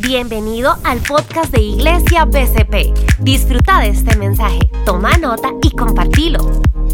Bienvenido al podcast de Iglesia BCP. Disfruta de este mensaje, toma nota y compartilo.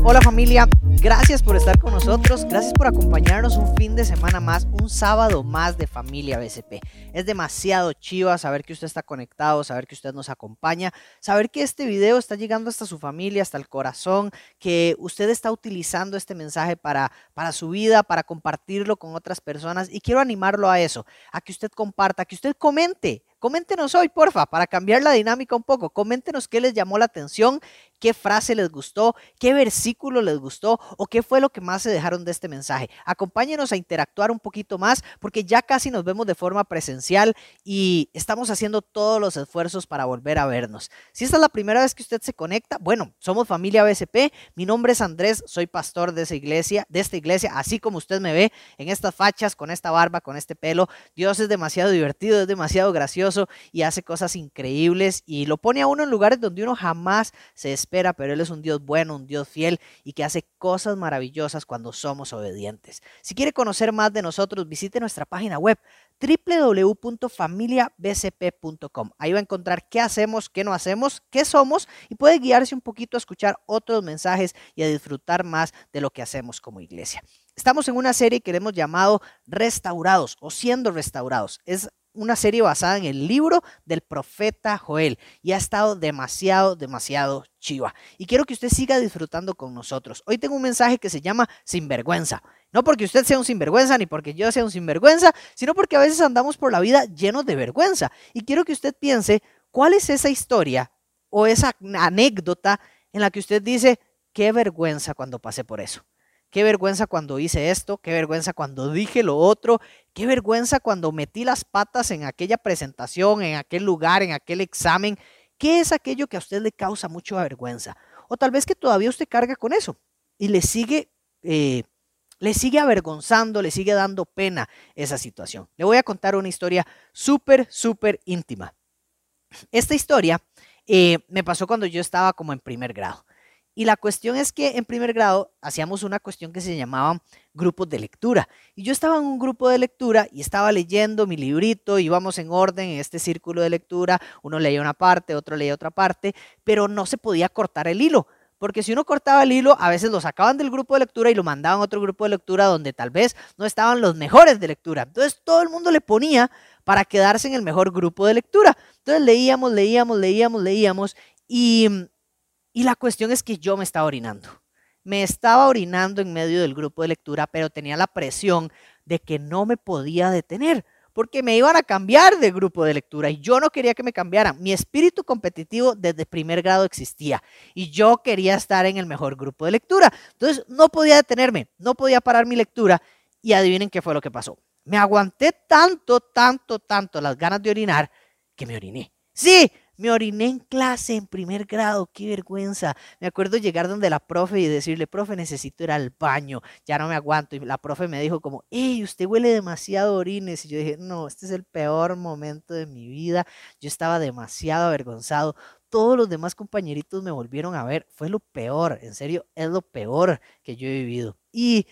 Hola familia, gracias por estar con nosotros, gracias por acompañarnos un fin de semana más, un sábado más de familia BCP. Es demasiado chiva saber que usted está conectado, saber que usted nos acompaña, saber que este video está llegando hasta su familia, hasta el corazón, que usted está utilizando este mensaje para, para su vida, para compartirlo con otras personas y quiero animarlo a eso, a que usted comparta, que usted comente Coméntenos hoy, porfa, para cambiar la dinámica un poco. Coméntenos qué les llamó la atención, qué frase les gustó, qué versículo les gustó o qué fue lo que más se dejaron de este mensaje. Acompáñenos a interactuar un poquito más porque ya casi nos vemos de forma presencial y estamos haciendo todos los esfuerzos para volver a vernos. Si esta es la primera vez que usted se conecta, bueno, somos familia BSP. Mi nombre es Andrés, soy pastor de esa iglesia, de esta iglesia, así como usted me ve en estas fachas, con esta barba, con este pelo. Dios es demasiado divertido, es demasiado gracioso y hace cosas increíbles y lo pone a uno en lugares donde uno jamás se espera, pero Él es un Dios bueno, un Dios fiel y que hace cosas maravillosas cuando somos obedientes. Si quiere conocer más de nosotros, visite nuestra página web www.familiabcp.com. Ahí va a encontrar qué hacemos, qué no hacemos, qué somos y puede guiarse un poquito a escuchar otros mensajes y a disfrutar más de lo que hacemos como iglesia. Estamos en una serie que hemos llamado Restaurados o Siendo Restaurados. Es una serie basada en el libro del profeta Joel y ha estado demasiado, demasiado chiva. Y quiero que usted siga disfrutando con nosotros. Hoy tengo un mensaje que se llama Sinvergüenza. No porque usted sea un sinvergüenza ni porque yo sea un sinvergüenza, sino porque a veces andamos por la vida llenos de vergüenza. Y quiero que usted piense cuál es esa historia o esa anécdota en la que usted dice, qué vergüenza cuando pasé por eso. Qué vergüenza cuando hice esto, qué vergüenza cuando dije lo otro, qué vergüenza cuando metí las patas en aquella presentación, en aquel lugar, en aquel examen. ¿Qué es aquello que a usted le causa mucha vergüenza? O tal vez que todavía usted carga con eso y le sigue, eh, le sigue avergonzando, le sigue dando pena esa situación. Le voy a contar una historia súper, súper íntima. Esta historia eh, me pasó cuando yo estaba como en primer grado. Y la cuestión es que en primer grado hacíamos una cuestión que se llamaba grupos de lectura. Y yo estaba en un grupo de lectura y estaba leyendo mi librito, íbamos en orden en este círculo de lectura, uno leía una parte, otro leía otra parte, pero no se podía cortar el hilo. Porque si uno cortaba el hilo, a veces lo sacaban del grupo de lectura y lo mandaban a otro grupo de lectura donde tal vez no estaban los mejores de lectura. Entonces todo el mundo le ponía para quedarse en el mejor grupo de lectura. Entonces leíamos, leíamos, leíamos, leíamos y y la cuestión es que yo me estaba orinando. Me estaba orinando en medio del grupo de lectura, pero tenía la presión de que no me podía detener, porque me iban a cambiar de grupo de lectura y yo no quería que me cambiaran. Mi espíritu competitivo desde primer grado existía y yo quería estar en el mejor grupo de lectura. Entonces no podía detenerme, no podía parar mi lectura y adivinen qué fue lo que pasó. Me aguanté tanto, tanto, tanto las ganas de orinar que me oriné. Sí, me oriné en clase en primer grado, qué vergüenza. Me acuerdo llegar donde la profe y decirle, profe, necesito ir al baño, ya no me aguanto. Y la profe me dijo como, hey, usted huele demasiado orines. Y yo dije, no, este es el peor momento de mi vida. Yo estaba demasiado avergonzado. Todos los demás compañeritos me volvieron a ver. Fue lo peor, en serio, es lo peor que yo he vivido. Y,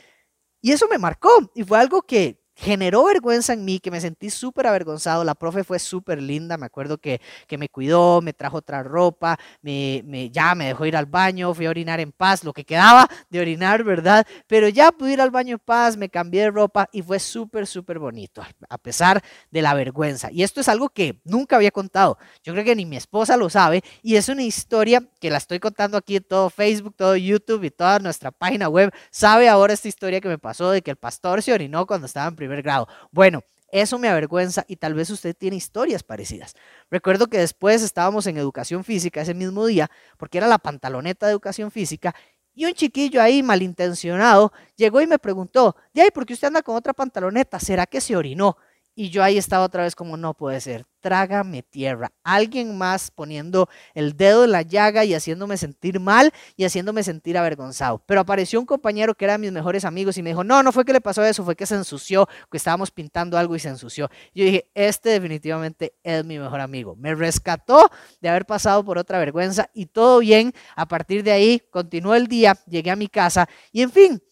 y eso me marcó. Y fue algo que, generó vergüenza en mí, que me sentí súper avergonzado. La profe fue súper linda, me acuerdo que, que, me cuidó, me trajo otra ropa, me, me, ya me dejó ir al baño, fui a orinar en paz, lo que quedaba de orinar, ¿verdad? Pero ya pude ir al baño en paz, me cambié de ropa y fue súper, súper bonito, a pesar de la vergüenza. Y esto es algo que nunca había contado. Yo creo que ni mi esposa lo sabe y es una historia que la estoy contando aquí en todo Facebook, todo YouTube y toda nuestra página web. Sabe ahora esta historia que me pasó de que el pastor se orinó cuando estaba en primer grado. Bueno, eso me avergüenza y tal vez usted tiene historias parecidas. Recuerdo que después estábamos en educación física ese mismo día, porque era la pantaloneta de educación física, y un chiquillo ahí malintencionado llegó y me preguntó, de ahí, ¿por qué usted anda con otra pantaloneta? ¿Será que se orinó? Y yo ahí estaba otra vez como no puede ser, trágame tierra. Alguien más poniendo el dedo en la llaga y haciéndome sentir mal y haciéndome sentir avergonzado. Pero apareció un compañero que era de mis mejores amigos y me dijo, no, no fue que le pasó eso, fue que se ensució, que estábamos pintando algo y se ensució. Yo dije, este definitivamente es mi mejor amigo. Me rescató de haber pasado por otra vergüenza y todo bien. A partir de ahí continuó el día, llegué a mi casa y en fin,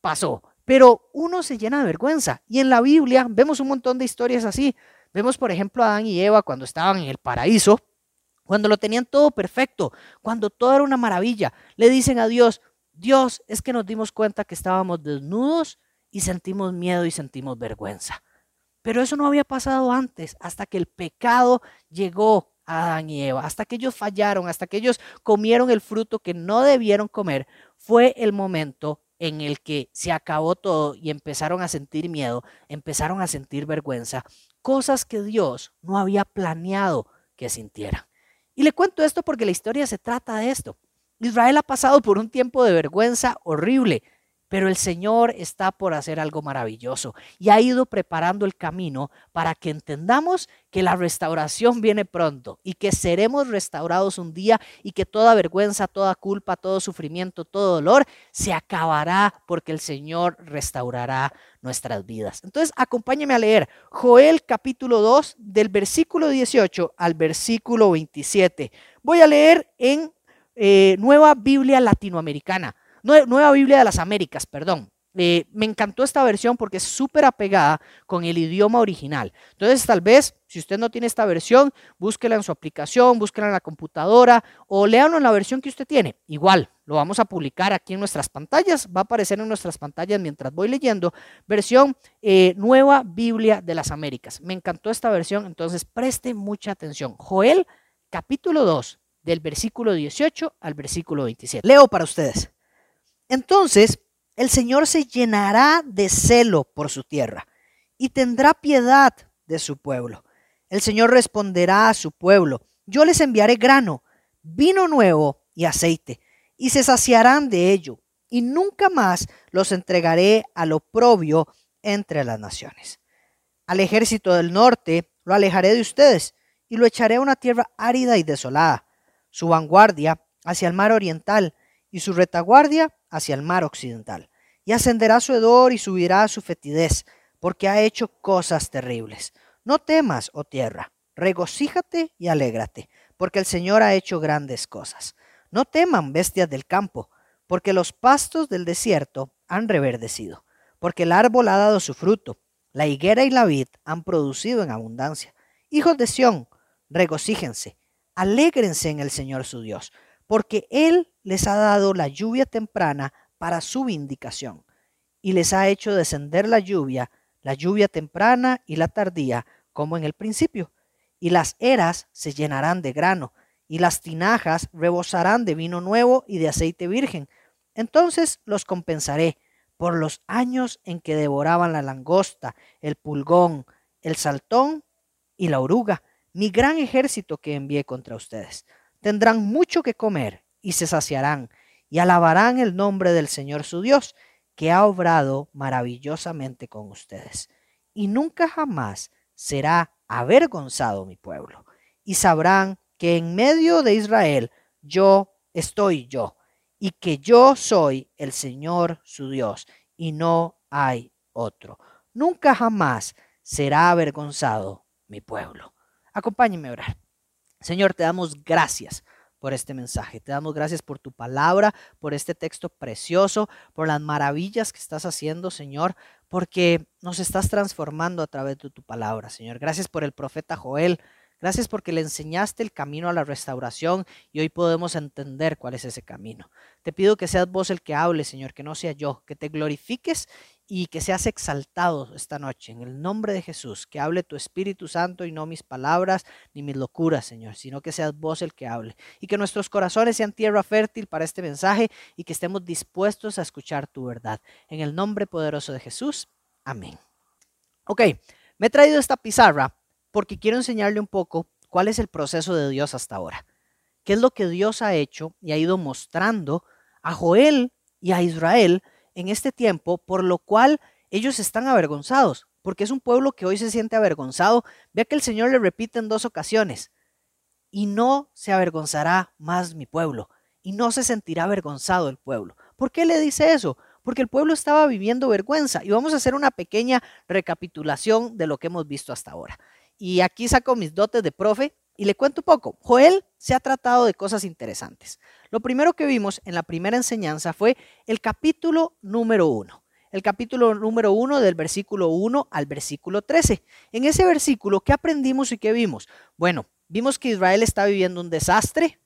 pasó. Pero uno se llena de vergüenza. Y en la Biblia vemos un montón de historias así, Vemos, por ejemplo, a Adán y Eva cuando estaban en el paraíso, cuando lo tenían todo perfecto, cuando todo era una maravilla. Le dicen a Dios, Dios, es que nos dimos cuenta que estábamos desnudos y sentimos miedo y sentimos vergüenza. Pero eso no había pasado antes, hasta que el pecado llegó a Adán y Eva, hasta que ellos fallaron, hasta que ellos comieron el fruto que no debieron comer, fue el momento en el que se acabó todo y empezaron a sentir miedo, empezaron a sentir vergüenza, cosas que Dios no había planeado que sintieran. Y le cuento esto porque la historia se trata de esto. Israel ha pasado por un tiempo de vergüenza horrible, pero el Señor está por hacer algo maravilloso y ha ido preparando el camino para que entendamos que la restauración viene pronto y que seremos restaurados un día y que toda vergüenza, toda culpa, todo sufrimiento, todo dolor se acabará porque el Señor restaurará nuestras vidas. Entonces, acompáñeme a leer Joel capítulo 2 del versículo 18 al versículo 27. Voy a leer en eh, Nueva Biblia Latinoamericana. Nueva Biblia de las Américas, perdón. Eh, me encantó esta versión porque es súper apegada con el idioma original. Entonces, tal vez, si usted no tiene esta versión, búsquela en su aplicación, búsquela en la computadora o léanlo en la versión que usted tiene. Igual, lo vamos a publicar aquí en nuestras pantallas, va a aparecer en nuestras pantallas mientras voy leyendo. Versión eh, Nueva Biblia de las Américas. Me encantó esta versión, entonces preste mucha atención. Joel, capítulo 2, del versículo 18 al versículo 27. Leo para ustedes. Entonces el Señor se llenará de celo por su tierra y tendrá piedad de su pueblo. El Señor responderá a su pueblo, yo les enviaré grano, vino nuevo y aceite, y se saciarán de ello, y nunca más los entregaré al oprobio entre las naciones. Al ejército del norte lo alejaré de ustedes, y lo echaré a una tierra árida y desolada, su vanguardia hacia el mar oriental, y su retaguardia hacia el mar occidental, y ascenderá su hedor y subirá su fetidez, porque ha hecho cosas terribles. No temas, oh tierra, regocíjate y alégrate, porque el Señor ha hecho grandes cosas. No teman, bestias del campo, porque los pastos del desierto han reverdecido, porque el árbol ha dado su fruto, la higuera y la vid han producido en abundancia. Hijos de Sión, regocíjense, alégrense en el Señor su Dios, porque Él les ha dado la lluvia temprana para su vindicación, y les ha hecho descender la lluvia, la lluvia temprana y la tardía, como en el principio. Y las eras se llenarán de grano, y las tinajas rebosarán de vino nuevo y de aceite virgen. Entonces los compensaré por los años en que devoraban la langosta, el pulgón, el saltón y la oruga, mi gran ejército que envié contra ustedes tendrán mucho que comer y se saciarán y alabarán el nombre del Señor su Dios, que ha obrado maravillosamente con ustedes. Y nunca jamás será avergonzado mi pueblo. Y sabrán que en medio de Israel yo estoy yo, y que yo soy el Señor su Dios, y no hay otro. Nunca jamás será avergonzado mi pueblo. Acompáñenme a orar. Señor, te damos gracias por este mensaje. Te damos gracias por tu palabra, por este texto precioso, por las maravillas que estás haciendo, Señor, porque nos estás transformando a través de tu palabra, Señor. Gracias por el profeta Joel. Gracias porque le enseñaste el camino a la restauración y hoy podemos entender cuál es ese camino. Te pido que seas vos el que hable, Señor, que no sea yo, que te glorifiques y que seas exaltado esta noche en el nombre de Jesús, que hable tu Espíritu Santo y no mis palabras ni mis locuras, Señor, sino que seas vos el que hable y que nuestros corazones sean tierra fértil para este mensaje y que estemos dispuestos a escuchar tu verdad. En el nombre poderoso de Jesús, amén. Ok, me he traído esta pizarra porque quiero enseñarle un poco cuál es el proceso de Dios hasta ahora, qué es lo que Dios ha hecho y ha ido mostrando a Joel y a Israel en este tiempo, por lo cual ellos están avergonzados, porque es un pueblo que hoy se siente avergonzado. Vea que el Señor le repite en dos ocasiones, y no se avergonzará más mi pueblo, y no se sentirá avergonzado el pueblo. ¿Por qué le dice eso? Porque el pueblo estaba viviendo vergüenza. Y vamos a hacer una pequeña recapitulación de lo que hemos visto hasta ahora. Y aquí saco mis dotes de profe y le cuento un poco. Joel se ha tratado de cosas interesantes. Lo primero que vimos en la primera enseñanza fue el capítulo número uno. el capítulo número 1 del versículo 1 al versículo 13. En ese versículo, ¿qué aprendimos y qué vimos? Bueno, vimos que Israel está viviendo un desastre,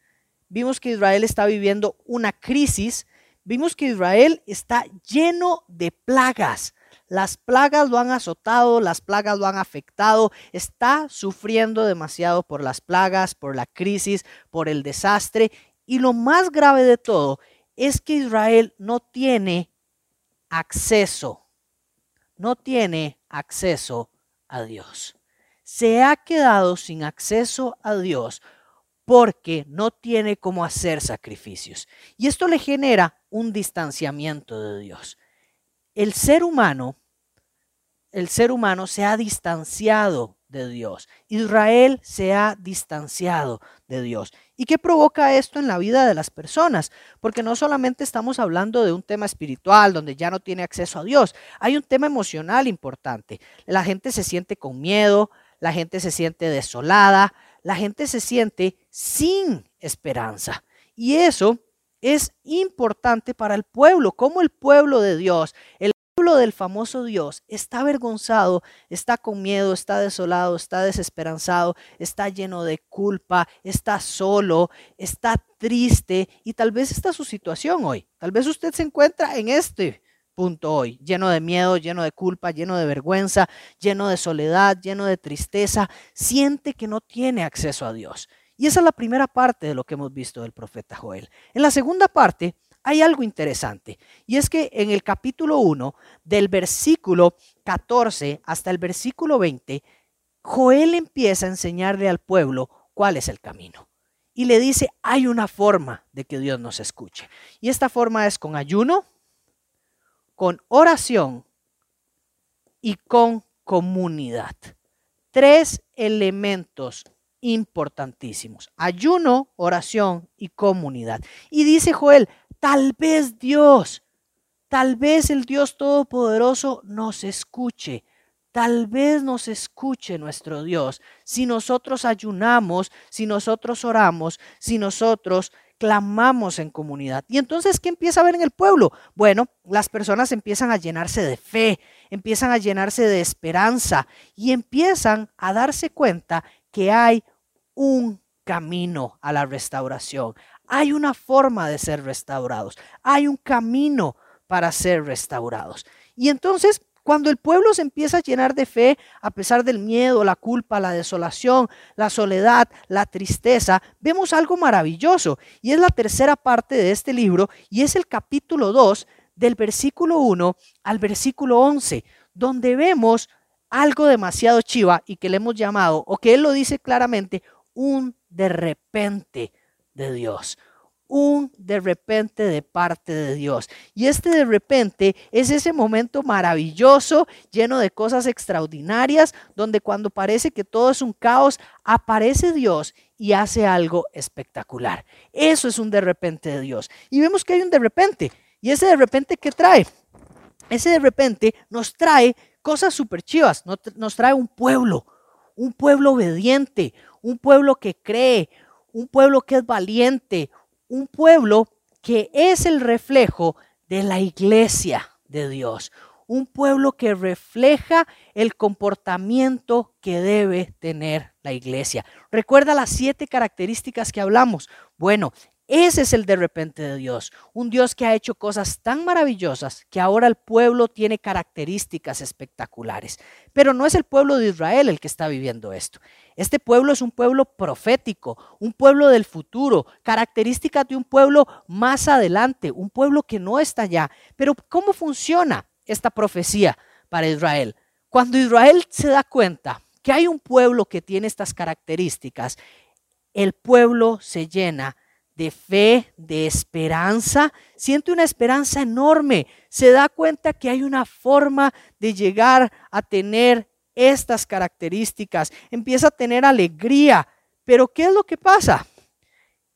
vimos que Israel está viviendo una crisis, vimos que Israel está lleno de plagas. Las plagas lo han azotado, las plagas lo han afectado, está sufriendo demasiado por las plagas, por la crisis, por el desastre. Y lo más grave de todo es que Israel no tiene acceso, no tiene acceso a Dios. Se ha quedado sin acceso a Dios porque no tiene cómo hacer sacrificios. Y esto le genera un distanciamiento de Dios. El ser humano el ser humano se ha distanciado de Dios. Israel se ha distanciado de Dios. ¿Y qué provoca esto en la vida de las personas? Porque no solamente estamos hablando de un tema espiritual donde ya no tiene acceso a Dios, hay un tema emocional importante. La gente se siente con miedo, la gente se siente desolada, la gente se siente sin esperanza. Y eso es importante para el pueblo, como el pueblo de Dios, el del famoso Dios está avergonzado, está con miedo, está desolado, está desesperanzado, está lleno de culpa, está solo, está triste y tal vez está su situación hoy. Tal vez usted se encuentra en este punto hoy, lleno de miedo, lleno de culpa, lleno de vergüenza, lleno de soledad, lleno de tristeza, siente que no tiene acceso a Dios. Y esa es la primera parte de lo que hemos visto del profeta Joel. En la segunda parte, hay algo interesante y es que en el capítulo 1, del versículo 14 hasta el versículo 20, Joel empieza a enseñarle al pueblo cuál es el camino. Y le dice, hay una forma de que Dios nos escuche. Y esta forma es con ayuno, con oración y con comunidad. Tres elementos importantísimos. Ayuno, oración y comunidad. Y dice Joel, Tal vez Dios, tal vez el Dios Todopoderoso nos escuche. Tal vez nos escuche nuestro Dios si nosotros ayunamos, si nosotros oramos, si nosotros clamamos en comunidad. Y entonces, ¿qué empieza a ver en el pueblo? Bueno, las personas empiezan a llenarse de fe, empiezan a llenarse de esperanza y empiezan a darse cuenta que hay un camino a la restauración. Hay una forma de ser restaurados. Hay un camino para ser restaurados. Y entonces, cuando el pueblo se empieza a llenar de fe, a pesar del miedo, la culpa, la desolación, la soledad, la tristeza, vemos algo maravilloso. Y es la tercera parte de este libro y es el capítulo 2 del versículo 1 al versículo 11, donde vemos algo demasiado chiva y que le hemos llamado, o que él lo dice claramente, un de repente de Dios. Un de repente de parte de Dios. Y este de repente es ese momento maravilloso, lleno de cosas extraordinarias, donde cuando parece que todo es un caos, aparece Dios y hace algo espectacular. Eso es un de repente de Dios. Y vemos que hay un de repente. ¿Y ese de repente qué trae? Ese de repente nos trae cosas súper chivas. Nos trae un pueblo, un pueblo obediente, un pueblo que cree, un pueblo que es valiente, un pueblo que es el reflejo de la iglesia de Dios, un pueblo que refleja el comportamiento que debe tener la iglesia. Recuerda las siete características que hablamos. Bueno, ese es el de repente de Dios, un Dios que ha hecho cosas tan maravillosas que ahora el pueblo tiene características espectaculares. Pero no es el pueblo de Israel el que está viviendo esto. Este pueblo es un pueblo profético, un pueblo del futuro, características de un pueblo más adelante, un pueblo que no está allá. Pero ¿cómo funciona esta profecía para Israel? Cuando Israel se da cuenta que hay un pueblo que tiene estas características, el pueblo se llena de fe, de esperanza, siente una esperanza enorme, se da cuenta que hay una forma de llegar a tener estas características, empieza a tener alegría, pero ¿qué es lo que pasa?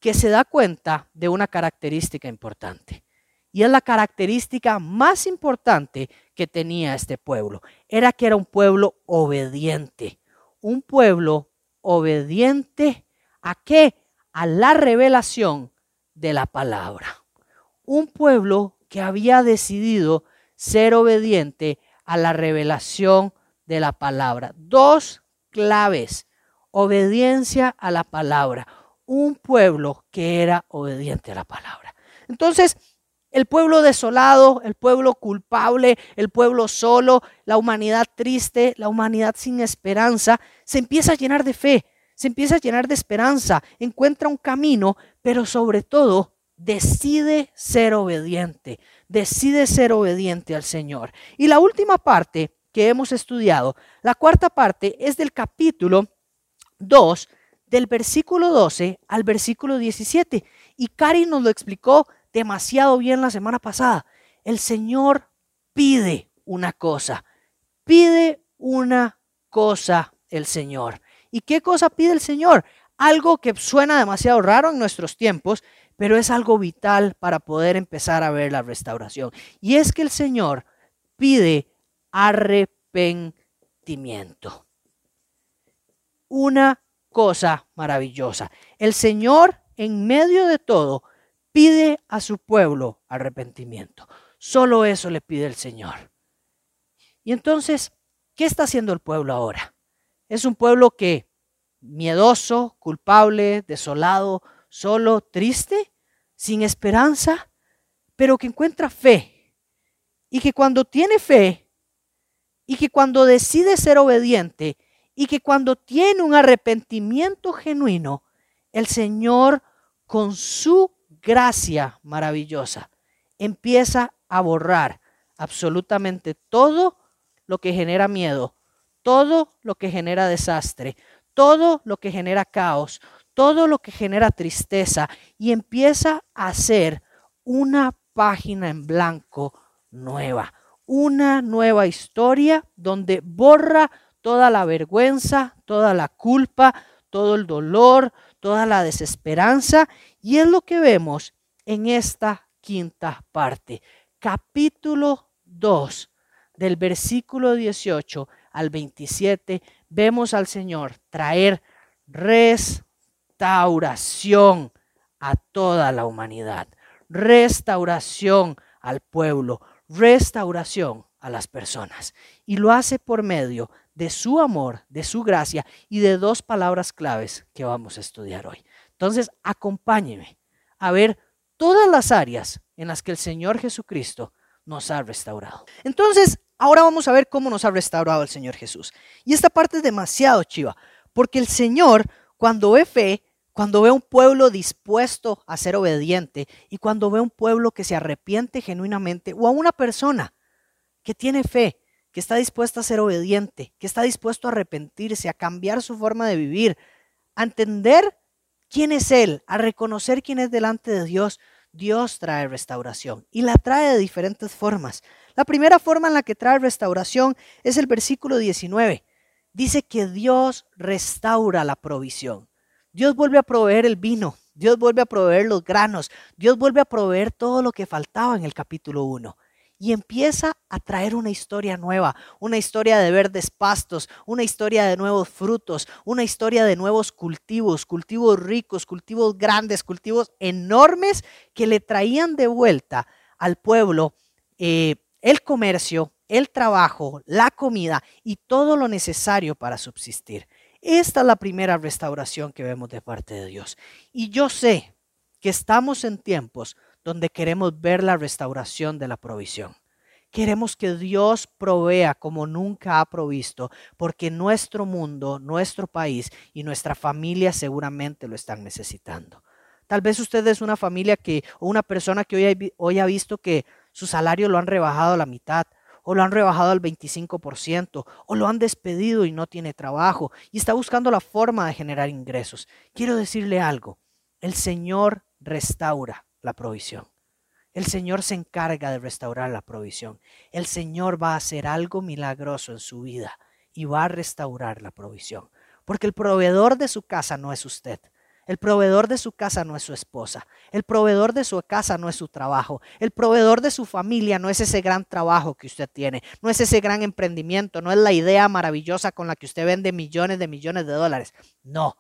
Que se da cuenta de una característica importante. Y es la característica más importante que tenía este pueblo. Era que era un pueblo obediente. Un pueblo obediente a qué? A la revelación de la palabra. Un pueblo que había decidido ser obediente a la revelación de la palabra. Dos claves. Obediencia a la palabra. Un pueblo que era obediente a la palabra. Entonces, el pueblo desolado, el pueblo culpable, el pueblo solo, la humanidad triste, la humanidad sin esperanza, se empieza a llenar de fe, se empieza a llenar de esperanza, encuentra un camino, pero sobre todo decide ser obediente, decide ser obediente al Señor. Y la última parte que hemos estudiado, la cuarta parte es del capítulo 2, del versículo 12 al versículo 17. Y Cari nos lo explicó demasiado bien la semana pasada. El Señor pide una cosa, pide una cosa el Señor. ¿Y qué cosa pide el Señor? Algo que suena demasiado raro en nuestros tiempos, pero es algo vital para poder empezar a ver la restauración. Y es que el Señor pide arrepentimiento. Una cosa maravillosa. El Señor en medio de todo pide a su pueblo arrepentimiento. Solo eso le pide el Señor. Y entonces, ¿qué está haciendo el pueblo ahora? Es un pueblo que miedoso, culpable, desolado, solo, triste, sin esperanza, pero que encuentra fe. Y que cuando tiene fe, y que cuando decide ser obediente, y que cuando tiene un arrepentimiento genuino, el Señor con su gracia maravillosa empieza a borrar absolutamente todo lo que genera miedo, todo lo que genera desastre, todo lo que genera caos, todo lo que genera tristeza y empieza a hacer una página en blanco nueva, una nueva historia donde borra toda la vergüenza, toda la culpa, todo el dolor, toda la desesperanza y es lo que vemos en esta quinta parte, capítulo 2, del versículo 18 al 27, vemos al Señor traer res restauración a toda la humanidad, restauración al pueblo, restauración a las personas. Y lo hace por medio de su amor, de su gracia y de dos palabras claves que vamos a estudiar hoy. Entonces, acompáñeme a ver todas las áreas en las que el Señor Jesucristo nos ha restaurado. Entonces, ahora vamos a ver cómo nos ha restaurado el Señor Jesús. Y esta parte es demasiado chiva, porque el Señor cuando ve fe, cuando ve un pueblo dispuesto a ser obediente y cuando ve un pueblo que se arrepiente genuinamente o a una persona que tiene fe, que está dispuesta a ser obediente, que está dispuesto a arrepentirse, a cambiar su forma de vivir, a entender quién es Él, a reconocer quién es delante de Dios, Dios trae restauración y la trae de diferentes formas. La primera forma en la que trae restauración es el versículo 19 dice que Dios restaura la provisión. Dios vuelve a proveer el vino, Dios vuelve a proveer los granos, Dios vuelve a proveer todo lo que faltaba en el capítulo 1. Y empieza a traer una historia nueva, una historia de verdes pastos, una historia de nuevos frutos, una historia de nuevos cultivos, cultivos ricos, cultivos grandes, cultivos enormes que le traían de vuelta al pueblo eh, el comercio, el trabajo, la comida y todo lo necesario para subsistir. Esta es la primera restauración que vemos de parte de Dios. Y yo sé que estamos en tiempos donde queremos ver la restauración de la provisión. Queremos que Dios provea como nunca ha provisto, porque nuestro mundo, nuestro país y nuestra familia seguramente lo están necesitando. Tal vez usted es una familia que o una persona que hoy, hoy ha visto que su salario lo han rebajado a la mitad o lo han rebajado al 25%, o lo han despedido y no tiene trabajo y está buscando la forma de generar ingresos. Quiero decirle algo, el Señor restaura la provisión. El Señor se encarga de restaurar la provisión. El Señor va a hacer algo milagroso en su vida y va a restaurar la provisión. Porque el proveedor de su casa no es usted. El proveedor de su casa no es su esposa. El proveedor de su casa no es su trabajo. El proveedor de su familia no es ese gran trabajo que usted tiene. No es ese gran emprendimiento. No es la idea maravillosa con la que usted vende millones de millones de dólares. No.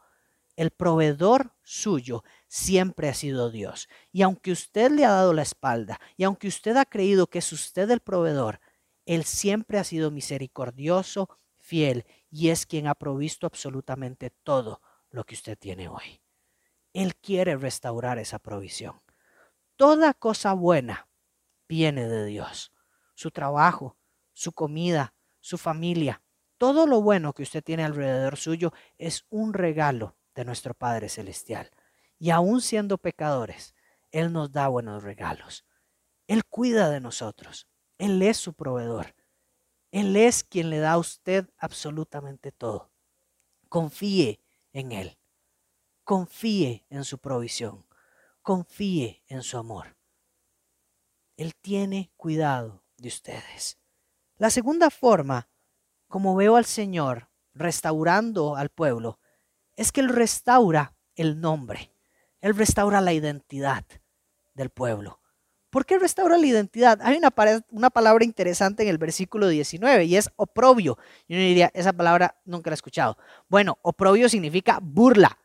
el proveedor suyo siempre ha sido Dios. Y aunque usted le ha dado la espalda, y aunque usted ha creído que es usted el proveedor, Él siempre ha sido misericordioso, fiel, y es quien ha provisto absolutamente todo lo que usted tiene hoy. Él quiere restaurar esa provisión. Toda cosa buena viene de Dios. Su trabajo, su comida, su familia, todo lo bueno que usted tiene alrededor suyo es un regalo de nuestro Padre Celestial. Y aún siendo pecadores, Él nos da buenos regalos. Él cuida de nosotros. Él es su proveedor. Él es quien le da a usted absolutamente todo. Confíe en Él. Confíe en su provisión. Confíe en su amor. Él tiene cuidado de ustedes. La segunda forma, como veo al Señor restaurando al pueblo, es que Él restaura el nombre, Él restaura la identidad del pueblo. ¿Por qué restaura la identidad? Hay una, una, palabra interesante en el versículo 19 y es oprobio. Yo diría, esa palabra nunca la he escuchado. Bueno, oprobio significa burla.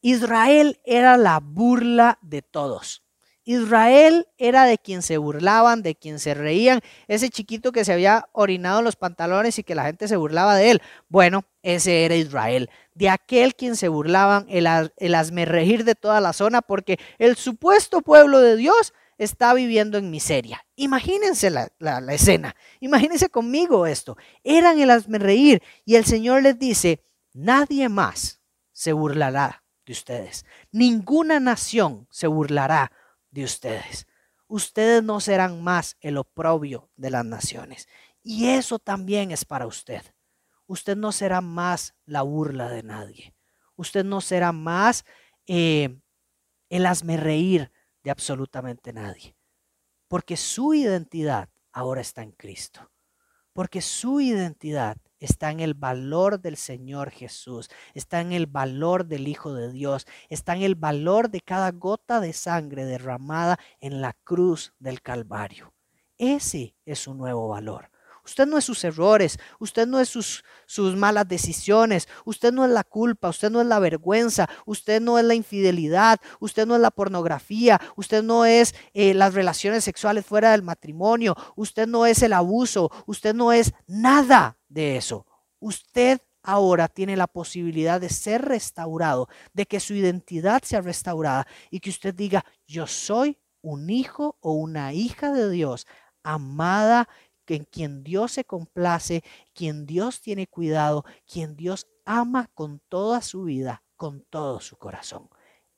Israel era la burla de todos. Israel era de quien se burlaban, de quien se reían, ese chiquito que se había orinado los pantalones y que la gente se burlaba de él. Bueno, ese era Israel, de aquel quien se burlaban, el, el asmerregir de toda la zona, porque el supuesto pueblo de Dios está viviendo en miseria. Imagínense la, la, escena, imagínense conmigo esto. Eran el asmerreír y el Señor les dice, nadie más se burlará de ustedes, ninguna nación se burlará de ustedes. Ustedes no serán más el oprobio de las naciones. Y eso también es para usted. Usted no será más la burla de nadie. Usted no será más eh, el hazme reír de absolutamente nadie. Porque su identidad ahora está en Cristo. Porque su identidad está en el valor del Señor Jesús, está en el valor del Hijo de Dios, está en el valor de cada gota de sangre derramada en la cruz del Calvario. Ese es su nuevo valor. Usted no es sus errores, usted no es sus, sus, malas decisiones, usted no es la culpa, usted no es la vergüenza, usted no es la infidelidad, usted no es la pornografía, usted no es eh, las relaciones sexuales fuera del matrimonio, usted no es el abuso, usted no es nada de eso. Usted ahora tiene la posibilidad de ser restaurado, de que su identidad sea restaurada y que usted diga, yo soy un hijo o una hija de Dios, amada en quien Dios se complace, quien Dios tiene cuidado, quien Dios ama con toda su vida, con todo su corazón.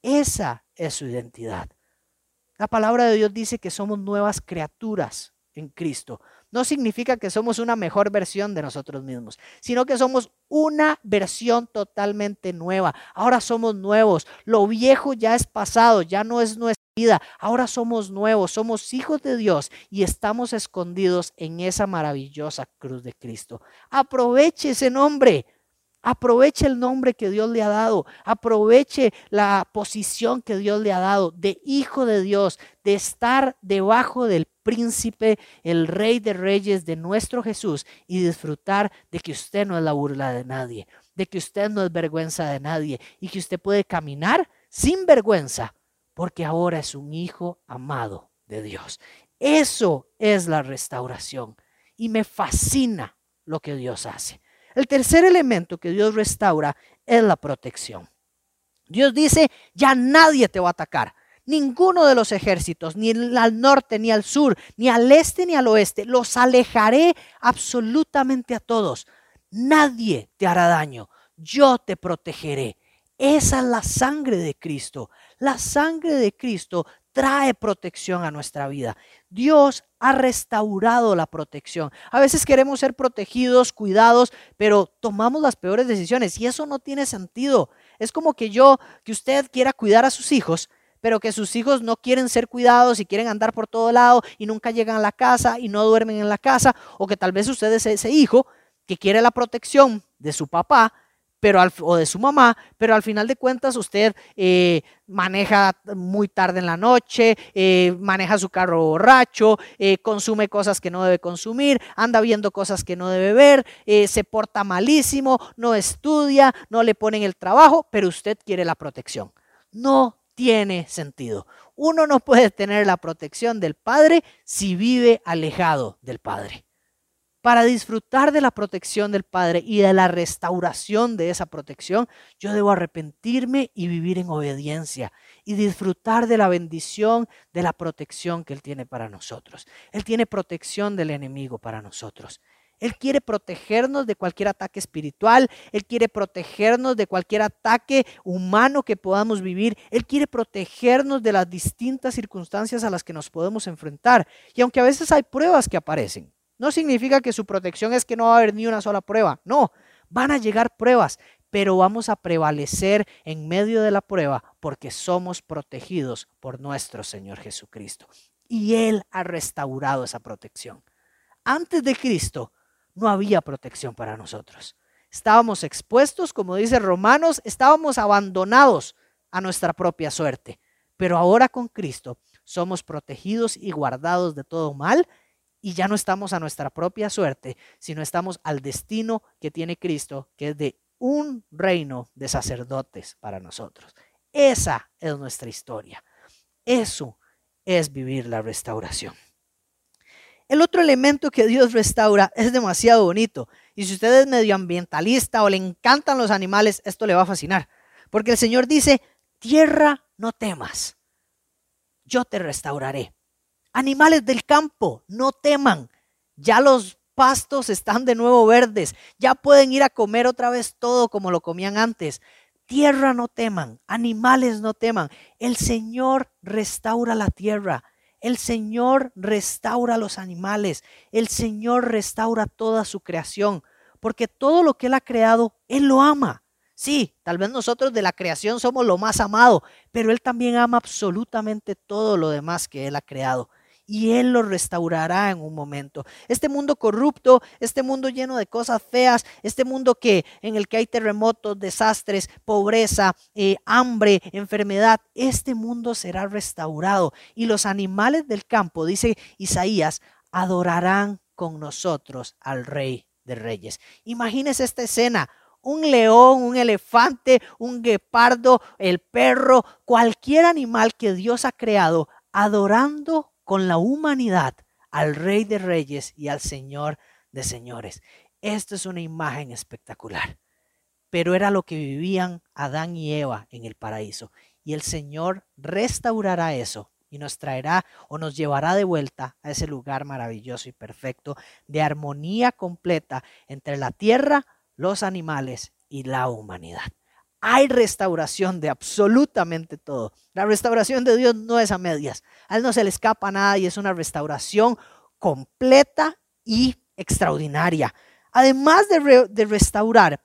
Esa es su identidad. La palabra de Dios dice que somos nuevas criaturas en Cristo. No significa que somos una mejor versión de nosotros mismos, sino que somos una versión totalmente nueva. Ahora somos nuevos. Lo viejo ya es pasado, ya no es vida. Ahora somos nuevos, somos hijos de Dios y estamos escondidos en esa maravillosa cruz de Cristo. Aproveche ese nombre. Aproveche el nombre que Dios le ha dado. Aproveche la posición que Dios le ha dado de hijo de Dios, de estar debajo del príncipe, el rey de reyes de nuestro Jesús y disfrutar de que usted no es la burla de nadie, de que usted no es vergüenza de nadie y que usted puede caminar sin vergüenza porque ahora es un hijo amado de Dios. Eso es la restauración y me fascina lo que Dios hace. El tercer elemento que Dios restaura es la protección. Dios dice, ya nadie te va a atacar. Ninguno de los ejércitos, ni al norte, ni al sur, ni al este, ni al oeste, los alejaré absolutamente a todos. Nadie te hará daño. Yo te protegeré. Esa es la sangre de Cristo. La sangre de Cristo trae protección a nuestra vida. Dios ha restaurado la protección. A veces queremos ser protegidos, cuidados, pero tomamos las peores decisiones y eso no tiene sentido. Es como que yo, que usted quiera cuidar a sus hijos, pero que sus hijos no quieren ser cuidados y quieren andar por todo lado y nunca llegan a la casa y no duermen en la casa, o que tal vez usted es ese hijo que quiere la protección de su papá, pero al, o de su mamá, pero al final de cuentas usted eh, maneja muy tarde en la noche, eh, maneja su carro borracho, eh, consume cosas que no debe consumir, anda viendo cosas que no debe ver, se porta malísimo, no estudia, no le ponen el trabajo, pero usted quiere la protección. No tiene sentido. Uno no puede tener la protección del Padre si vive alejado del Padre para disfrutar de la protección del Padre y de la restauración de esa protección, yo debo arrepentirme y vivir en obediencia y disfrutar de la bendición de la protección que Él tiene para nosotros. Él tiene protección del enemigo para nosotros. Él quiere protegernos de cualquier ataque espiritual, Él quiere protegernos de cualquier ataque humano que podamos vivir, Él quiere protegernos de las distintas circunstancias a las que nos podemos enfrentar. Y aunque a veces hay pruebas que aparecen, no significa que su protección es que no va a haber ni una sola prueba. No, van a llegar pruebas, pero vamos a prevalecer en medio de la prueba porque somos protegidos por nuestro Señor Jesucristo. Y Él ha restaurado esa protección. Antes de Cristo no había protección para nosotros. Estábamos expuestos, como dice Romanos, estábamos abandonados a nuestra propia suerte. Pero ahora con Cristo somos protegidos y guardados de todo mal y ya no estamos a nuestra propia suerte, sino estamos al destino que tiene Cristo, que es de un reino de sacerdotes para nosotros. Esa es nuestra historia. Eso es vivir la restauración. El otro elemento que Dios restaura es demasiado bonito. Y si usted es medioambientalista o le encantan los animales, esto le va a fascinar. Porque el Señor dice, tierra no temas, yo te restauraré. Animales del campo, no teman. Ya los pastos están de nuevo verdes. Ya pueden ir a comer otra vez todo como lo comían antes. Tierra no teman, animales no teman. El Señor restaura la tierra. El Señor restaura los animales. El Señor restaura toda su creación. Porque todo lo que Él ha creado, Él lo ama. Sí, tal vez nosotros de la creación somos lo más amado, pero Él también ama absolutamente todo lo demás que Él ha creado y Él lo restaurará en un momento. Este mundo corrupto, este mundo lleno de cosas feas, este mundo que en el que hay terremotos, desastres, pobreza, eh, hambre, enfermedad, este mundo será restaurado y los animales del campo, dice Isaías, adorarán con nosotros al Rey de Reyes. Imagínese esta escena un león, un elefante, un guepardo, el perro, cualquier animal que Dios ha creado, adorando con la humanidad al Rey de Reyes y al Señor de Señores. Esto es una imagen espectacular, pero era lo que vivían Adán y Eva en el paraíso. Y el Señor restaurará eso y nos traerá o nos llevará de vuelta a ese lugar maravilloso y perfecto de armonía completa entre la tierra, los animales y la humanidad hay restauración de absolutamente todo. La restauración de Dios no es a medias. A Él no se le escapa nada y es una restauración completa y extraordinaria. Además de, restaurar,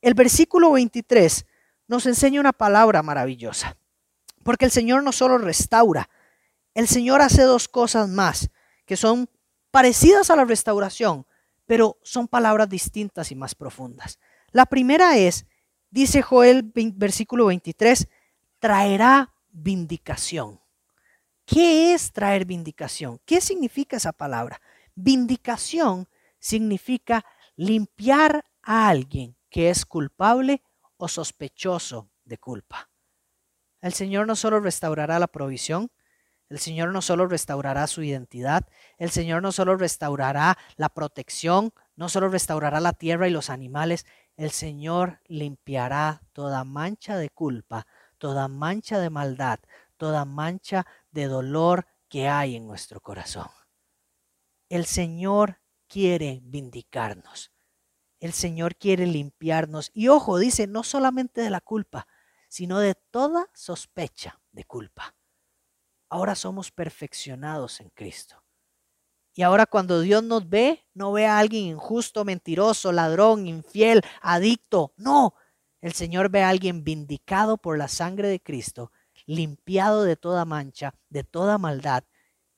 el versículo 23 nos enseña una palabra maravillosa. Porque el Señor no solo restaura, el Señor hace dos cosas más que son parecidas a la restauración, pero son palabras distintas y más profundas. La primera es Dice Joel versículo 23, traerá vindicación. ¿Qué es traer vindicación? ¿Qué significa esa palabra? Vindicación significa limpiar a alguien que es culpable o sospechoso de culpa. El Señor no solo restaurará la provisión, el Señor no solo restaurará su identidad, el Señor no solo restaurará la protección, no solo restaurará la tierra y los animales, el Señor limpiará toda mancha de culpa, toda mancha de maldad, toda mancha de dolor que hay en nuestro corazón. El Señor quiere vindicarnos. El Señor quiere limpiarnos. Y ojo, dice, no solamente de la culpa, sino de toda sospecha de culpa. Ahora somos perfeccionados en Cristo. Y ahora cuando Dios nos ve, no ve a alguien injusto, mentiroso, ladrón, infiel, adicto. No, el Señor ve a alguien vindicado por la sangre de Cristo, limpiado de toda mancha, de toda maldad,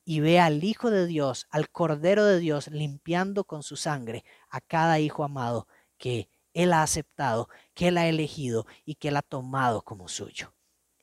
y ve al Hijo de Dios, al Cordero de Dios, limpiando con su sangre a cada hijo amado que Él ha aceptado, que Él ha elegido y que Él ha tomado como suyo.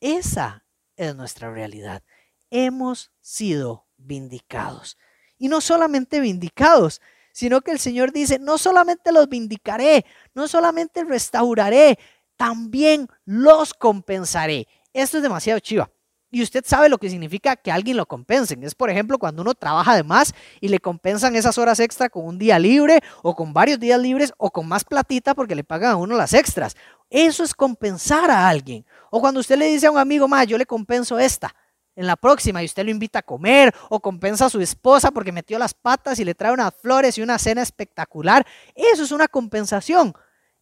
Esa es nuestra realidad. Hemos sido vindicados. Y no solamente vindicados, sino que el Señor dice, no solamente los vindicaré, no solamente restauraré, también los compensaré. Esto es demasiado chiva. Y usted sabe lo que significa que alguien lo compensen. Es, por ejemplo, cuando uno trabaja de más y le compensan esas horas extra con un día libre o con varios días libres o con más platita porque le pagan a uno las extras. Eso es compensar a alguien. O cuando usted le dice a un amigo, más, yo le compenso esta en la próxima y usted lo invita a comer o compensa a su esposa porque metió las patas y le trae unas flores y una cena espectacular. Eso es una compensación.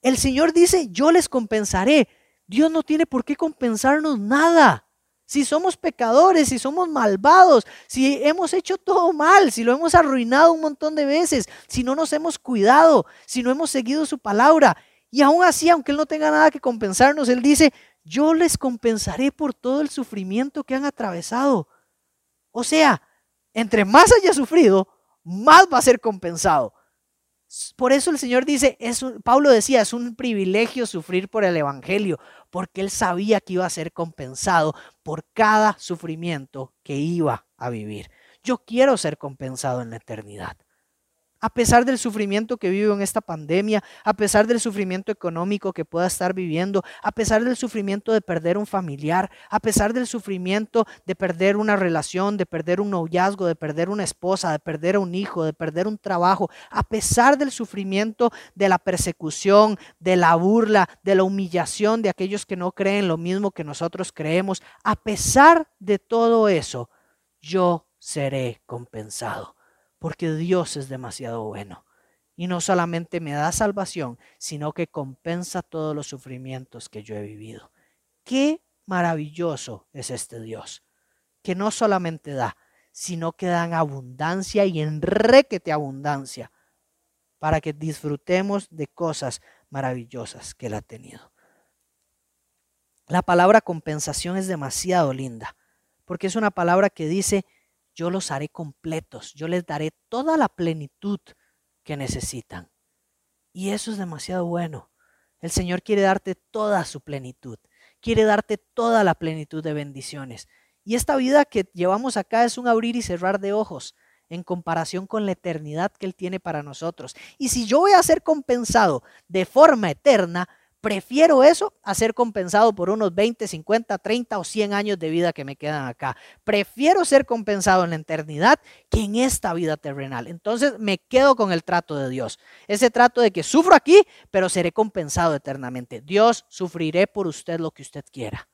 El Señor dice, yo les compensaré. Dios no tiene por qué compensarnos nada si somos pecadores, si somos malvados, si hemos hecho todo mal, si lo hemos arruinado un montón de veces, si no nos hemos cuidado, si no hemos seguido su palabra. Y aún así, aunque Él no tenga nada que compensarnos, Él dice, yo les compensaré por todo el sufrimiento que han atravesado. O sea, entre más haya sufrido, más va a ser compensado. Por eso el Señor dice, es Pablo decía, es un privilegio sufrir por el Evangelio, porque él sabía que iba a ser compensado por cada sufrimiento que iba a vivir. Yo quiero ser compensado en la eternidad a pesar del sufrimiento que vivo en esta pandemia, a pesar del sufrimiento económico que pueda estar viviendo, a pesar del sufrimiento de perder un familiar, a pesar del sufrimiento de perder una relación, de perder un noviazgo, de perder una esposa, de perder a un hijo, de perder un trabajo, a pesar del sufrimiento de la persecución, de la burla, de la humillación de aquellos que no creen lo mismo que nosotros creemos, a pesar de todo eso, yo seré compensado porque Dios es demasiado bueno. Y no solamente me da salvación, sino que compensa todos los sufrimientos que yo he vivido. Qué maravilloso es este Dios, que no solamente da, sino que da en abundancia y en requete abundancia, para que disfrutemos de cosas maravillosas que Él ha tenido. La palabra compensación es demasiado linda, porque es una palabra que dice, yo los haré completos, yo les daré toda la plenitud que necesitan. Y eso es demasiado bueno. El Señor quiere darte toda su plenitud, quiere darte toda la plenitud de bendiciones. Y esta vida que llevamos acá es un abrir y cerrar de ojos en comparación con la eternidad que Él tiene para nosotros. Y si yo voy a ser compensado de forma eterna, Prefiero eso a ser compensado por unos 20, 50, 30 o 100 años de vida que me quedan acá. Prefiero ser compensado en la eternidad que en esta vida terrenal. Entonces me quedo con el trato de Dios. Ese trato de que sufro aquí, pero seré compensado eternamente. Dios, sufriré por usted lo que usted quiera,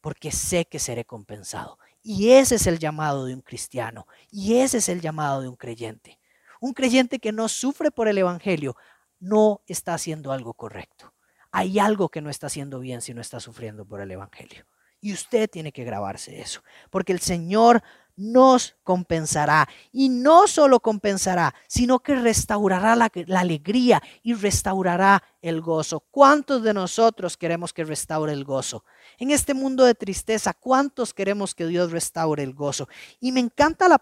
porque sé que seré compensado. Y ese es el llamado de un cristiano. Y ese es el llamado de un creyente. Un creyente que no sufre por el Evangelio no está haciendo algo correcto hay algo que no está haciendo bien si no está sufriendo por el Evangelio. Y usted tiene que grabarse eso, porque el Señor nos compensará. Y no solo compensará, sino que restaurará la, alegría y restaurará el gozo. ¿Cuántos de nosotros queremos que restaure el gozo? En este mundo de tristeza, ¿cuántos queremos que Dios restaure el gozo? Y me encanta la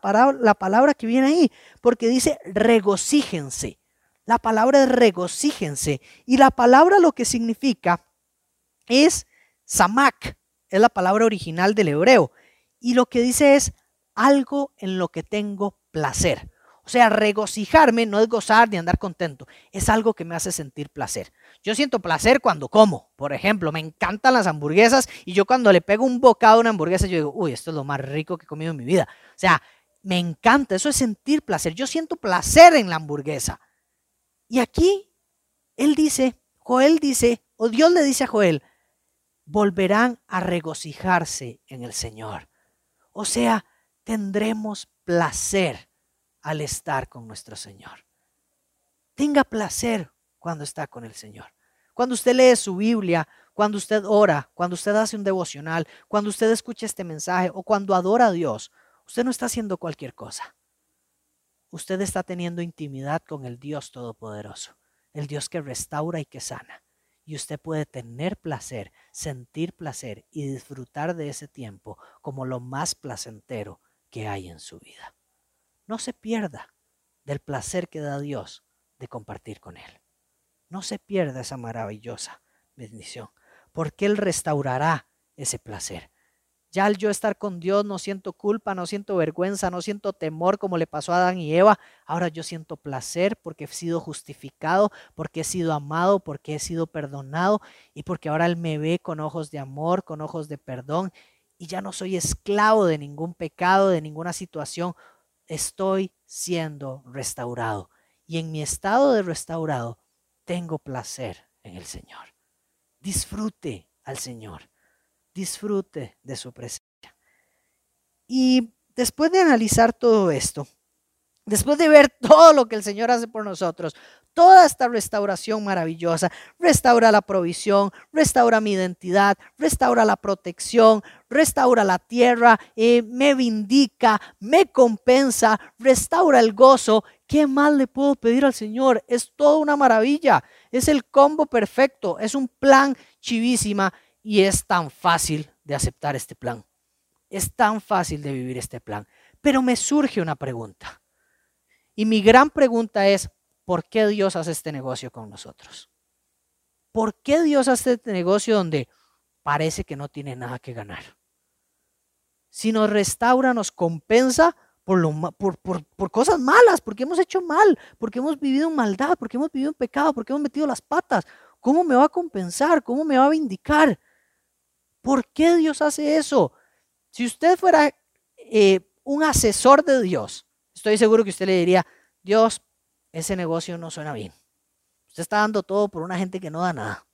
palabra que viene ahí, porque dice regocíjense. La palabra es regocíjense. Y la palabra lo que significa es samak. Es la palabra original del hebreo. Y lo que dice es algo en lo que tengo placer. O sea, regocijarme no es gozar ni andar contento, es algo que me hace sentir placer. Yo siento placer cuando como, por ejemplo, me encantan las hamburguesas y yo cuando le pego un bocado a una hamburguesa, yo digo, uy, esto es lo más rico que he comido en mi vida. O sea, me encanta, eso es sentir placer. Yo siento placer en la hamburguesa. Y aquí él dice, Joel dice, o Dios le dice a Joel, volverán a regocijarse en el Señor. O sea, tendremos placer al estar con nuestro Señor. Tenga placer cuando está con el Señor. Cuando usted lee su Biblia, cuando usted ora, cuando usted hace un devocional, cuando usted escucha este mensaje o cuando adora a Dios, usted no está haciendo cualquier cosa usted está teniendo intimidad con el Dios Todopoderoso, el Dios que restaura y que sana. Y usted puede tener placer, sentir placer y disfrutar de ese tiempo como lo más placentero que hay en su vida. No se pierda del placer que da Dios de compartir con Él. no se pierda esa maravillosa bendición, porque Él restaurará ese placer. Ya al yo estar con Dios no siento culpa, no siento vergüenza, no siento temor como le pasó a Adán y Eva. Ahora yo siento placer porque he sido justificado, porque he sido amado, porque he sido perdonado y porque ahora Él me ve con ojos de amor, con ojos de perdón y ya no soy esclavo de ningún pecado, de ninguna situación. Estoy siendo restaurado y en mi estado de restaurado tengo placer en el Señor. Disfrute al Señor disfrute de su presencia. Y después de analizar todo esto, después de ver todo lo que el Señor hace por nosotros, toda esta restauración maravillosa, restaura la provisión, restaura mi identidad, restaura la protección, restaura la tierra, eh, me vindica, me compensa, restaura el gozo. ¿Qué más le puedo pedir al Señor? Es toda una maravilla, es el combo perfecto, es un plan chivísima y es tan fácil de aceptar este plan. Es tan fácil de vivir este plan. Pero me surge una pregunta. Y mi gran pregunta es, ¿por qué Dios hace este negocio con nosotros? ¿Por qué Dios hace este negocio donde parece que no tiene nada que ganar? Si nos restaura, nos compensa por, por, cosas malas, porque hemos hecho mal, porque hemos vivido en maldad, porque hemos vivido en pecado, porque hemos metido las patas. ¿Cómo me va a compensar? ¿Cómo me va a vindicar? ¿Por qué Dios hace eso? Si usted fuera eh, un asesor de Dios, estoy seguro que usted le diría, Dios, ese negocio no suena bien. Usted está dando todo por una gente que no da nada.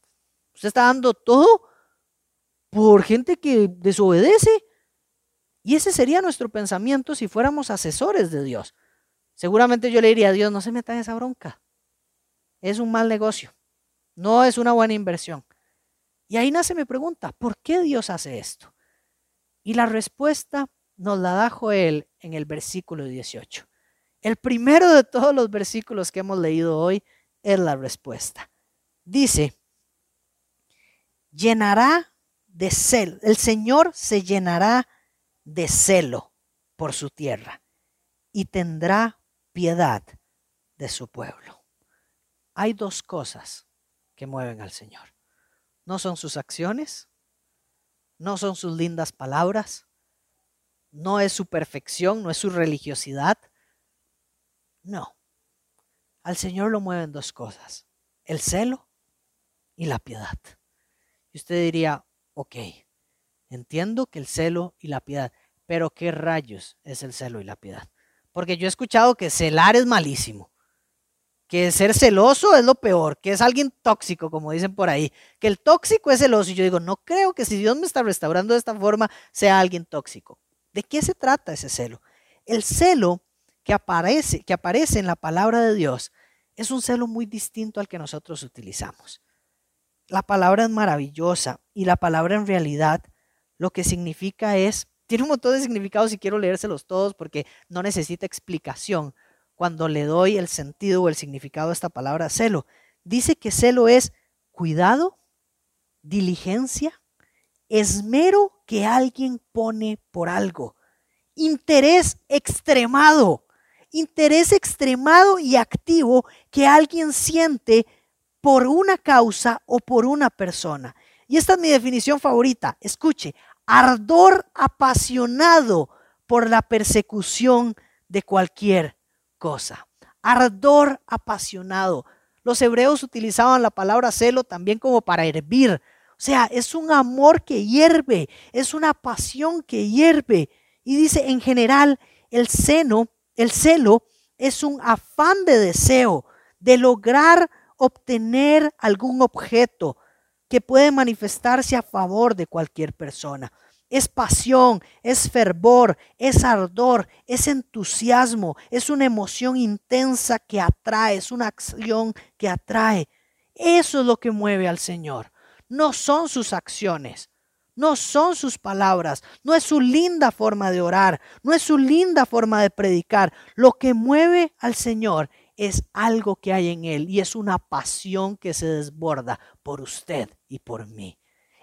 Usted está dando todo por gente que desobedece. Y ese sería nuestro pensamiento si fuéramos asesores de Dios. Seguramente yo le diría a Dios, no se meta en esa bronca. Es un mal negocio. No es una buena inversión. Y ahí nace mi pregunta, ¿por qué Dios hace esto? Y la respuesta nos la da Joel en el versículo 18. El primero de todos los versículos que hemos leído hoy es la respuesta. Dice, llenará de celo, el Señor se llenará de celo por su tierra y tendrá piedad de su pueblo. Hay dos cosas que mueven al Señor. No son sus acciones, no son sus lindas palabras, no es su perfección, no es su religiosidad. No. Al Señor lo mueven dos cosas, el celo y la piedad. Y usted diría, ok, entiendo que el celo y la piedad, pero ¿qué rayos es el celo y la piedad? Porque yo he escuchado que celar es malísimo que ser celoso es lo peor, que es alguien tóxico, como dicen por ahí, que el tóxico es celoso. Y yo digo, no creo que si Dios me está restaurando de esta forma sea alguien tóxico. ¿De qué se trata ese celo? El celo que aparece, que aparece en la palabra de Dios es un celo muy distinto al que nosotros utilizamos. La palabra es maravillosa y la palabra en realidad lo que significa es, tiene un montón de significados y quiero leérselos todos porque no necesita explicación, cuando le doy el sentido o el significado a esta palabra celo. Dice que celo es cuidado, diligencia, esmero que alguien pone por algo, interés extremado, interés extremado y activo que alguien siente por una causa o por una persona. Y esta es mi definición favorita. Escuche, ardor apasionado por la persecución de cualquier cosa. Ardor apasionado. Los hebreos utilizaban la palabra celo también como para hervir. O sea, es un amor que hierve, es una pasión que hierve. Y dice, en general, el seno, el celo es un afán de deseo, de lograr obtener algún objeto que puede manifestarse a favor de cualquier persona. Es pasión, es fervor, es ardor, es entusiasmo, es una emoción intensa que atrae, es una acción que atrae. Eso es lo que mueve al Señor. No son sus acciones, no son sus palabras, no es su linda forma de orar, no es su linda forma de predicar. Lo que mueve al Señor es algo que hay en Él y es una pasión que se desborda por usted y por mí.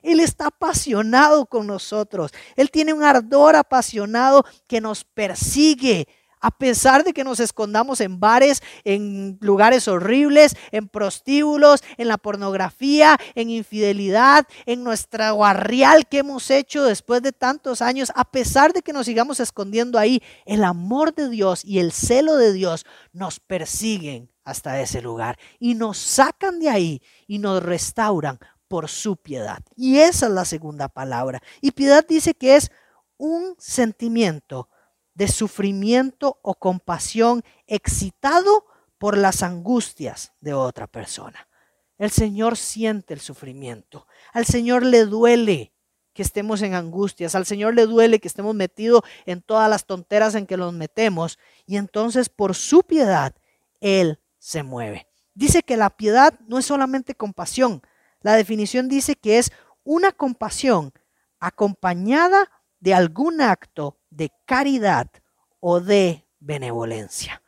Él está apasionado con nosotros. Él tiene un ardor apasionado que nos persigue A pesar de que nos escondamos en bares, en lugares horribles, en prostíbulos, en la pornografía, en infidelidad, en nuestra guarrial que hemos hecho después de tantos años, a pesar de que nos sigamos escondiendo ahí, el amor de Dios y el celo de Dios nos persiguen hasta ese lugar y nos sacan de ahí y nos restauran por su piedad. Y esa es la segunda palabra. Y piedad dice que es un sentimiento de sufrimiento o compasión excitado por las angustias de otra persona. El Señor siente el sufrimiento. Al Señor le duele que estemos en angustias. Al Señor le duele que estemos metidos en todas las tonteras en que nos metemos. Y entonces por su piedad, Él se mueve. Dice que la piedad no es solamente compasión. La definición dice que es una compasión acompañada de algún acto de caridad o de benevolencia.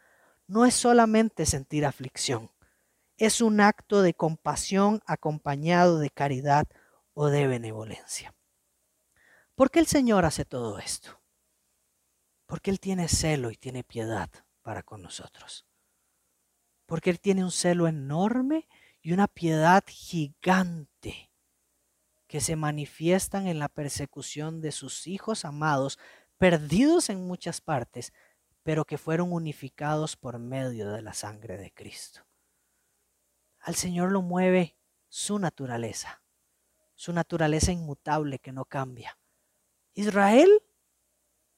No es solamente sentir aflicción, es un acto de compasión acompañado de caridad o de benevolencia. ¿Por qué el Señor hace todo esto? Porque Él tiene celo y tiene piedad para con nosotros. Porque Él tiene un celo enorme y una piedad gigante que se manifiestan en la persecución de sus hijos amados, perdidos en muchas partes, pero que fueron unificados por medio de la sangre de Cristo. Al Señor lo mueve su naturaleza, su naturaleza inmutable que no cambia. Israel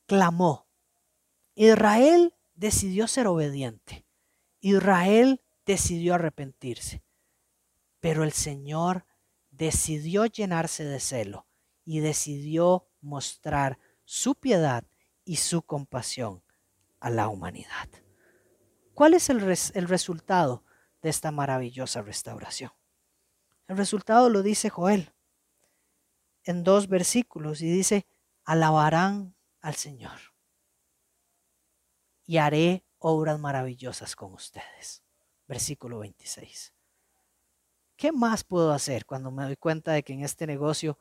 clamó. Israel decidió ser obediente. Israel decidió arrepentirse. Pero el Señor decidió llenarse de celo y decidió mostrar su piedad y su compasión a la humanidad. ¿Cuál es el, el, resultado de esta maravillosa restauración? El resultado lo dice Joel en dos versículos y dice, alabarán al Señor y haré obras maravillosas con ustedes. Versículo 26. ¿Qué más puedo hacer cuando me doy cuenta de que en este negocio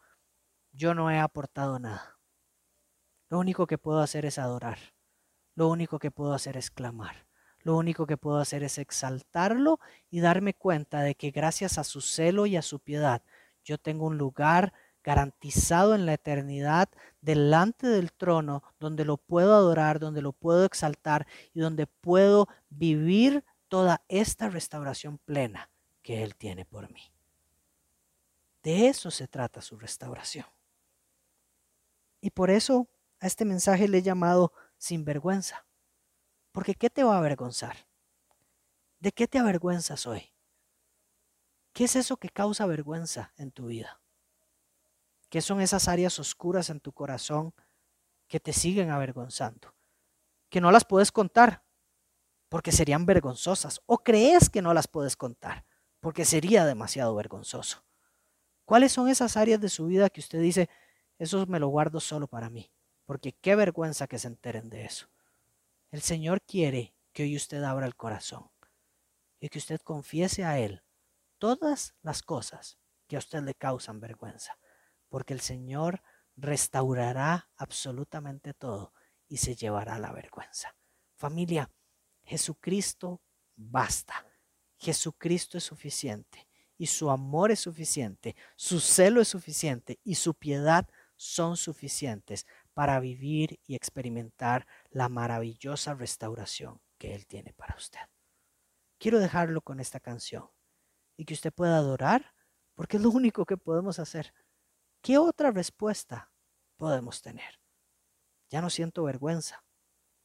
yo no he aportado nada? Lo único que puedo hacer es adorar. Lo único que puedo hacer es clamar. Lo único que puedo hacer es exaltarlo y darme cuenta de que gracias a su celo y a su piedad yo tengo un lugar garantizado en la eternidad delante del trono donde lo puedo adorar, donde lo puedo exaltar y donde puedo vivir toda esta restauración plena que Él tiene por mí. De eso se trata su restauración. Y por eso a este mensaje le he llamado sin vergüenza. Porque ¿qué te va a avergonzar? ¿De qué te avergüenzas hoy? ¿Qué es eso que causa vergüenza en tu vida? ¿Qué son esas áreas oscuras en tu corazón que te siguen avergonzando? Que no las puedes contar porque serían vergonzosas o crees que no las puedes contar porque sería demasiado vergonzoso. ¿Cuáles son esas áreas de su vida que usted dice, eso me lo guardo solo para mí? Porque qué vergüenza que se enteren de eso. El Señor quiere que hoy usted abra el corazón y que usted confiese a Él todas las cosas que a usted le causan vergüenza, porque el Señor restaurará absolutamente todo y se llevará la vergüenza. Familia, Jesucristo basta. Jesucristo es suficiente y su amor es suficiente, su celo es suficiente y su piedad son suficientes para vivir y experimentar la maravillosa restauración que Él tiene para usted. Quiero dejarlo con esta canción y que usted pueda adorar porque es lo único que podemos hacer. ¿Qué otra respuesta podemos tener? Ya no siento vergüenza,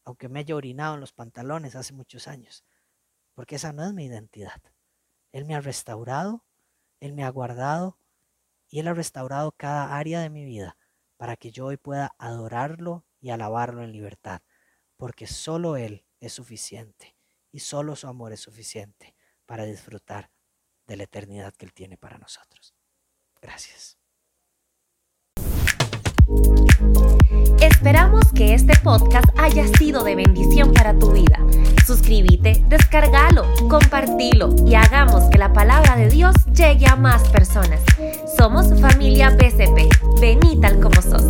aunque me haya orinado en los pantalones hace muchos años porque esa no es mi identidad. Él me ha restaurado, Él me ha guardado y Él ha restaurado cada área de mi vida para que yo hoy pueda adorarlo y alabarlo en libertad, porque solo Él es suficiente y solo su amor es suficiente para disfrutar de la eternidad que Él tiene para nosotros. Gracias. Esperamos que este podcast haya sido de bendición para tu vida. Suscríbete, descargalo, compartilo y hagamos que la palabra de Dios llegue a más personas. Somos familia PCP. Vení tal como sos.